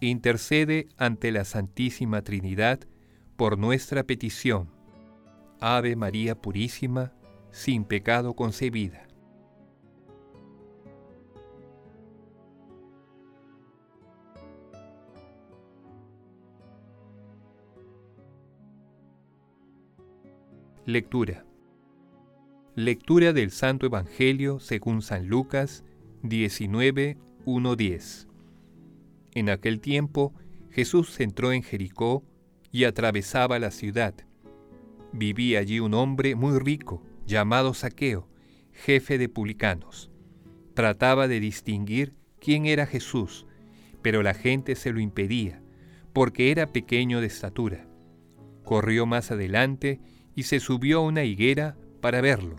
intercede ante la Santísima Trinidad por nuestra petición. Ave María Purísima, sin pecado concebida. Lectura. Lectura del Santo Evangelio según San Lucas 19, 1-10. En aquel tiempo Jesús entró en Jericó y atravesaba la ciudad. Vivía allí un hombre muy rico, llamado Saqueo, jefe de publicanos. Trataba de distinguir quién era Jesús, pero la gente se lo impedía, porque era pequeño de estatura. Corrió más adelante y se subió a una higuera para verlo,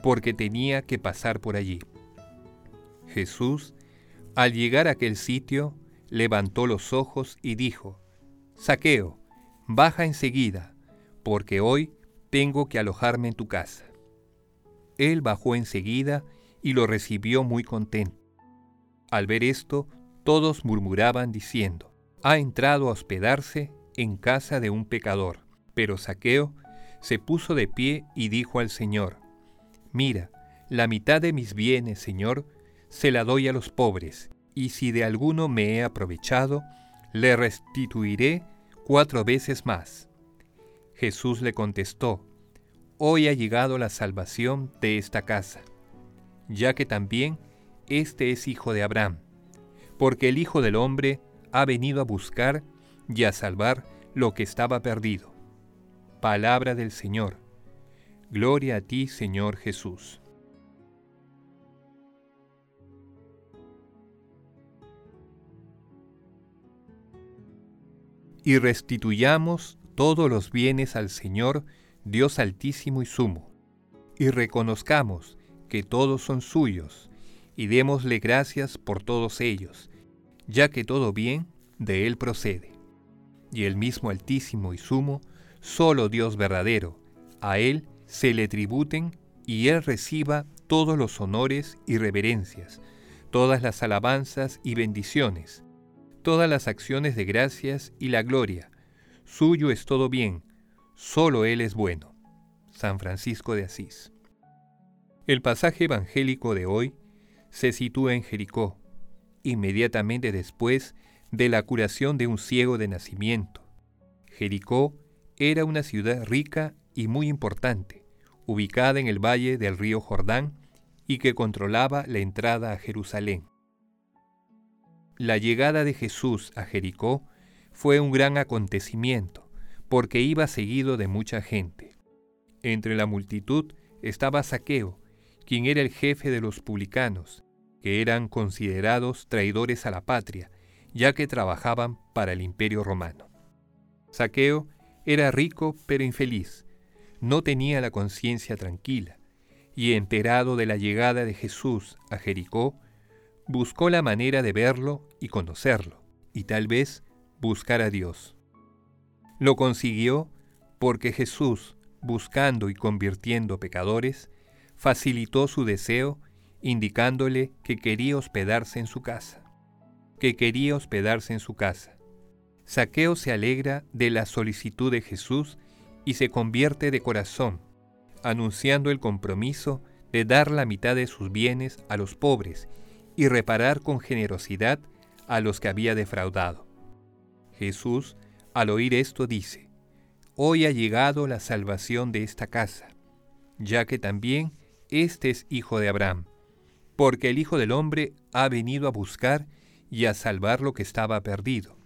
porque tenía que pasar por allí. Jesús, al llegar a aquel sitio, levantó los ojos y dijo, Saqueo, baja enseguida, porque hoy tengo que alojarme en tu casa. Él bajó enseguida y lo recibió muy contento. Al ver esto, todos murmuraban diciendo, ha entrado a hospedarse en casa de un pecador. Pero Saqueo se puso de pie y dijo al Señor, Mira, la mitad de mis bienes, Señor, se la doy a los pobres, y si de alguno me he aprovechado, le restituiré cuatro veces más. Jesús le contestó, Hoy ha llegado la salvación de esta casa, ya que también este es hijo de Abraham, porque el Hijo del Hombre ha venido a buscar y a salvar lo que estaba perdido. Palabra del Señor. Gloria a ti, Señor Jesús. Y restituyamos todos los bienes al Señor, Dios altísimo y sumo, y reconozcamos que todos son suyos, y démosle gracias por todos ellos, ya que todo bien de Él procede. Y el mismo altísimo y sumo, solo Dios verdadero, a Él se le tributen y Él reciba todos los honores y reverencias, todas las alabanzas y bendiciones, todas las acciones de gracias y la gloria. Suyo es todo bien, solo Él es bueno. San Francisco de Asís. El pasaje evangélico de hoy se sitúa en Jericó, inmediatamente después de la curación de un ciego de nacimiento. Jericó era una ciudad rica y muy importante, ubicada en el valle del río Jordán y que controlaba la entrada a Jerusalén. La llegada de Jesús a Jericó fue un gran acontecimiento, porque iba seguido de mucha gente. Entre la multitud estaba Saqueo, quien era el jefe de los publicanos, que eran considerados traidores a la patria, ya que trabajaban para el imperio romano. Saqueo era rico pero infeliz, no tenía la conciencia tranquila, y enterado de la llegada de Jesús a Jericó, buscó la manera de verlo y conocerlo, y tal vez buscar a Dios. Lo consiguió porque Jesús, buscando y convirtiendo pecadores, facilitó su deseo indicándole que quería hospedarse en su casa, que quería hospedarse en su casa. Saqueo se alegra de la solicitud de Jesús y se convierte de corazón, anunciando el compromiso de dar la mitad de sus bienes a los pobres y reparar con generosidad a los que había defraudado. Jesús, al oír esto, dice, Hoy ha llegado la salvación de esta casa, ya que también este es hijo de Abraham, porque el Hijo del Hombre ha venido a buscar y a salvar lo que estaba perdido.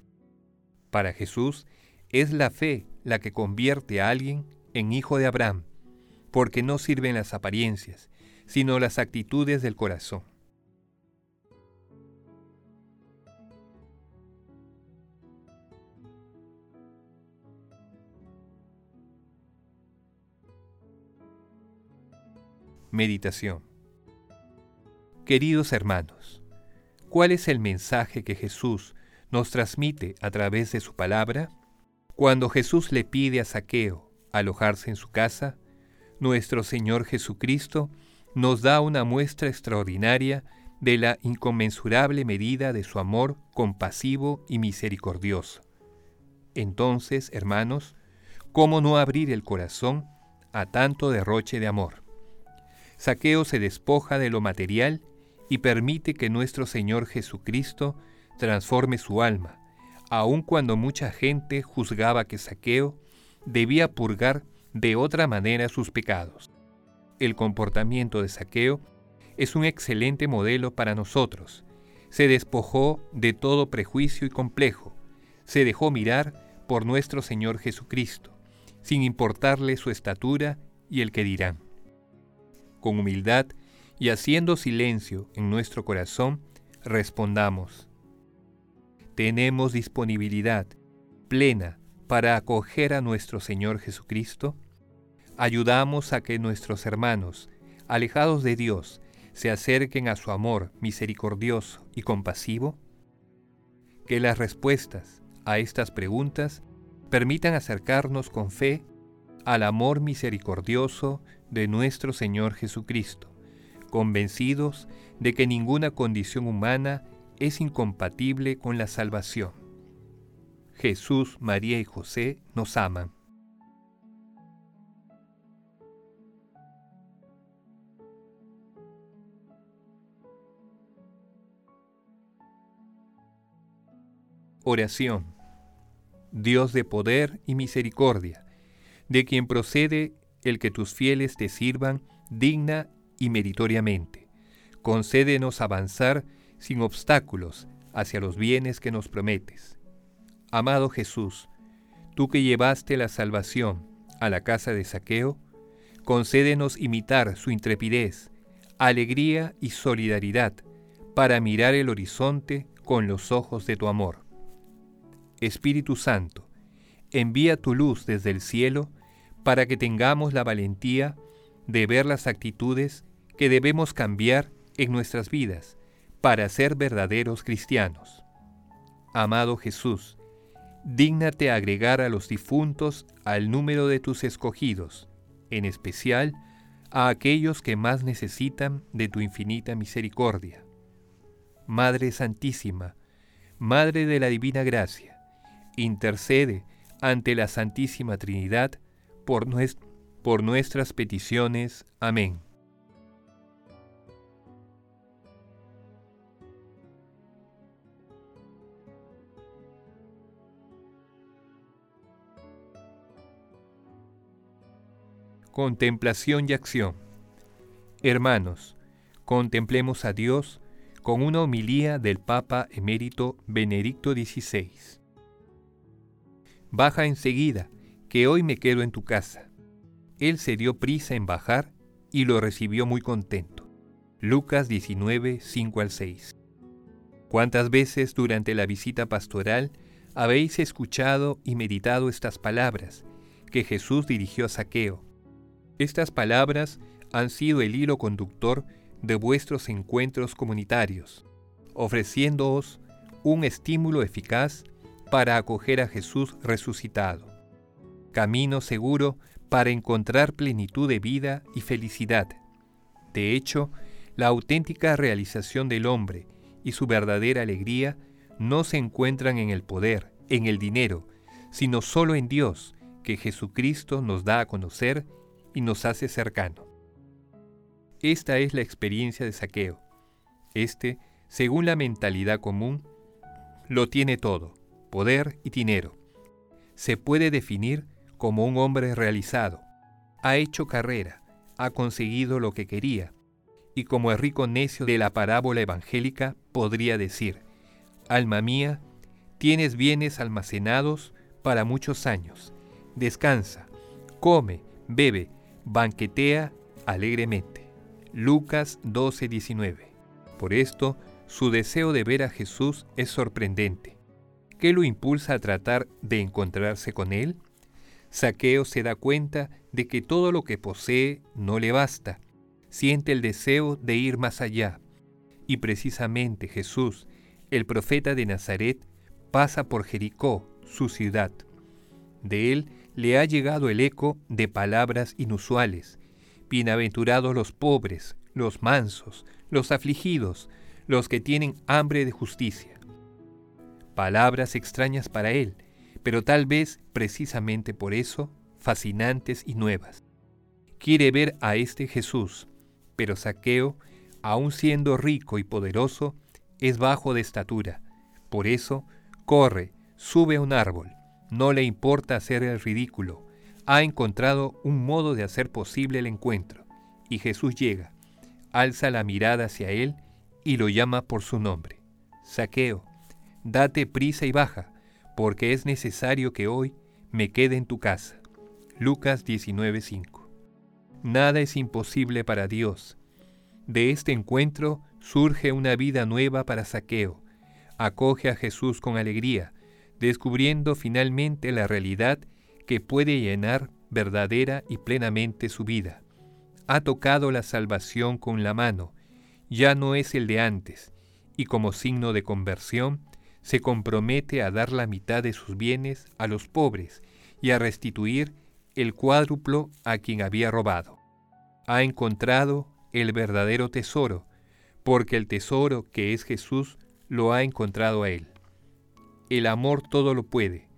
Para Jesús es la fe la que convierte a alguien en hijo de Abraham, porque no sirven las apariencias, sino las actitudes del corazón. Meditación Queridos hermanos, ¿cuál es el mensaje que Jesús nos transmite a través de su palabra? Cuando Jesús le pide a Saqueo alojarse en su casa, nuestro Señor Jesucristo nos da una muestra extraordinaria de la inconmensurable medida de su amor compasivo y misericordioso. Entonces, hermanos, ¿cómo no abrir el corazón a tanto derroche de amor? Saqueo se despoja de lo material y permite que nuestro Señor Jesucristo transforme su alma, aun cuando mucha gente juzgaba que Saqueo debía purgar de otra manera sus pecados. El comportamiento de Saqueo es un excelente modelo para nosotros. Se despojó de todo prejuicio y complejo, se dejó mirar por nuestro Señor Jesucristo, sin importarle su estatura y el que dirán. Con humildad y haciendo silencio en nuestro corazón, respondamos, ¿tenemos disponibilidad plena para acoger a nuestro Señor Jesucristo? ¿Ayudamos a que nuestros hermanos, alejados de Dios, se acerquen a su amor misericordioso y compasivo? Que las respuestas a estas preguntas permitan acercarnos con fe al amor misericordioso de nuestro Señor Jesucristo, convencidos de que ninguna condición humana es incompatible con la salvación. Jesús, María y José nos aman. Oración. Dios de poder y misericordia, de quien procede el que tus fieles te sirvan digna y meritoriamente. Concédenos avanzar sin obstáculos hacia los bienes que nos prometes. Amado Jesús, tú que llevaste la salvación a la casa de saqueo, concédenos imitar su intrepidez, alegría y solidaridad para mirar el horizonte con los ojos de tu amor. Espíritu Santo, envía tu luz desde el cielo para que tengamos la valentía de ver las actitudes que debemos cambiar en nuestras vidas para ser verdaderos cristianos. Amado Jesús, dígnate agregar a los difuntos al número de tus escogidos, en especial a aquellos que más necesitan de tu infinita misericordia. Madre Santísima, Madre de la Divina Gracia, intercede ante la Santísima Trinidad por, por nuestras peticiones. Amén. Contemplación y acción. Hermanos, contemplemos a Dios con una homilía del Papa emérito Benedicto XVI. Baja enseguida, que hoy me quedo en tu casa. Él se dio prisa en bajar y lo recibió muy contento. Lucas 19, 5 al 6. ¿Cuántas veces durante la visita pastoral habéis escuchado y meditado estas palabras que Jesús dirigió a Saqueo? Estas palabras han sido el hilo conductor de vuestros encuentros comunitarios, ofreciéndoos un estímulo eficaz para acoger a Jesús resucitado. Camino seguro para encontrar plenitud de vida y felicidad. De hecho, la auténtica realización del hombre y su verdadera alegría no se encuentran en el poder, en el dinero, sino solo en Dios, que Jesucristo nos da a conocer y nos hace cercano. Esta es la experiencia de Saqueo. Este, según la mentalidad común, lo tiene todo poder y dinero. Se puede definir como un hombre realizado. Ha hecho carrera, ha conseguido lo que quería, y como el rico necio de la parábola evangélica podría decir, Alma mía, tienes bienes almacenados para muchos años. Descansa, come, bebe, banquetea alegremente. Lucas 12:19. Por esto, su deseo de ver a Jesús es sorprendente. ¿Qué lo impulsa a tratar de encontrarse con él? Saqueo se da cuenta de que todo lo que posee no le basta. siente el deseo de ir más allá. Y precisamente Jesús, el profeta de Nazaret, pasa por Jericó, su ciudad. De él le ha llegado el eco de palabras inusuales. Bienaventurados los pobres, los mansos, los afligidos, los que tienen hambre de justicia. Palabras extrañas para él, pero tal vez precisamente por eso fascinantes y nuevas. Quiere ver a este Jesús, pero Saqueo, aun siendo rico y poderoso, es bajo de estatura. Por eso, corre, sube a un árbol, no le importa hacer el ridículo, ha encontrado un modo de hacer posible el encuentro, y Jesús llega, alza la mirada hacia él y lo llama por su nombre. Saqueo, date prisa y baja, porque es necesario que hoy me quede en tu casa. Lucas 19:5. Nada es imposible para Dios. De este encuentro surge una vida nueva para Saqueo. Acoge a Jesús con alegría, descubriendo finalmente la realidad que puede llenar verdadera y plenamente su vida. Ha tocado la salvación con la mano, ya no es el de antes, y como signo de conversión, se compromete a dar la mitad de sus bienes a los pobres y a restituir el cuádruplo a quien había robado. Ha encontrado el verdadero tesoro, porque el tesoro que es Jesús lo ha encontrado a él. El amor todo lo puede.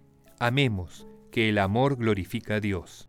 Amemos, que el amor glorifica a Dios.